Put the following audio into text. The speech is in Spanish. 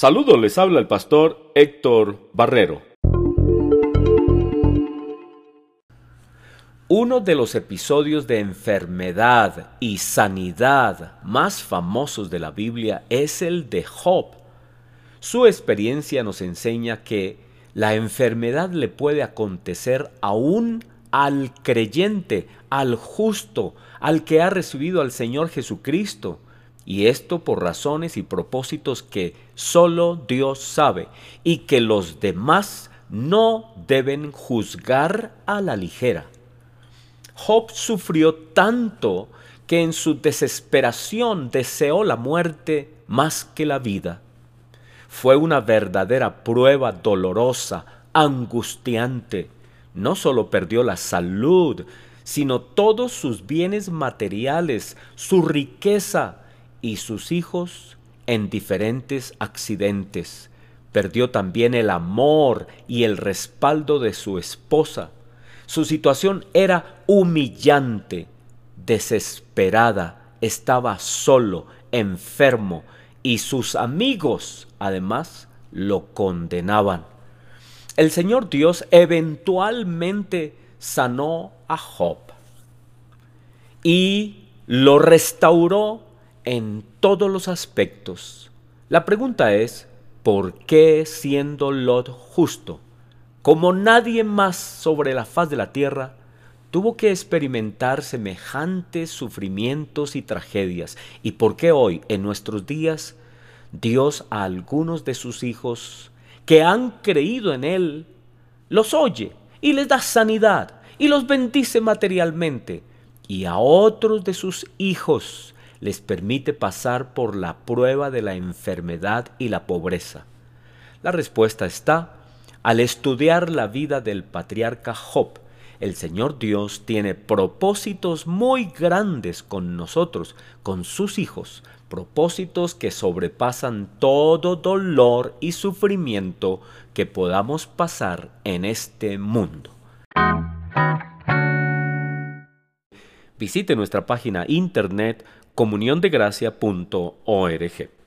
Saludos, les habla el pastor Héctor Barrero. Uno de los episodios de enfermedad y sanidad más famosos de la Biblia es el de Job. Su experiencia nos enseña que la enfermedad le puede acontecer aún al creyente, al justo, al que ha recibido al Señor Jesucristo y esto por razones y propósitos que solo Dios sabe y que los demás no deben juzgar a la ligera. Job sufrió tanto que en su desesperación deseó la muerte más que la vida. Fue una verdadera prueba dolorosa, angustiante. No solo perdió la salud, sino todos sus bienes materiales, su riqueza, y sus hijos en diferentes accidentes. Perdió también el amor y el respaldo de su esposa. Su situación era humillante, desesperada, estaba solo, enfermo, y sus amigos además lo condenaban. El Señor Dios eventualmente sanó a Job y lo restauró en todos los aspectos. La pregunta es, ¿por qué siendo Lot justo, como nadie más sobre la faz de la tierra, tuvo que experimentar semejantes sufrimientos y tragedias? ¿Y por qué hoy, en nuestros días, Dios a algunos de sus hijos que han creído en Él, los oye y les da sanidad y los bendice materialmente, y a otros de sus hijos les permite pasar por la prueba de la enfermedad y la pobreza? La respuesta está al estudiar la vida del patriarca Job. El Señor Dios tiene propósitos muy grandes con nosotros, con sus hijos, propósitos que sobrepasan todo dolor y sufrimiento que podamos pasar en este mundo. Visite nuestra página internet comuniondegracia.org.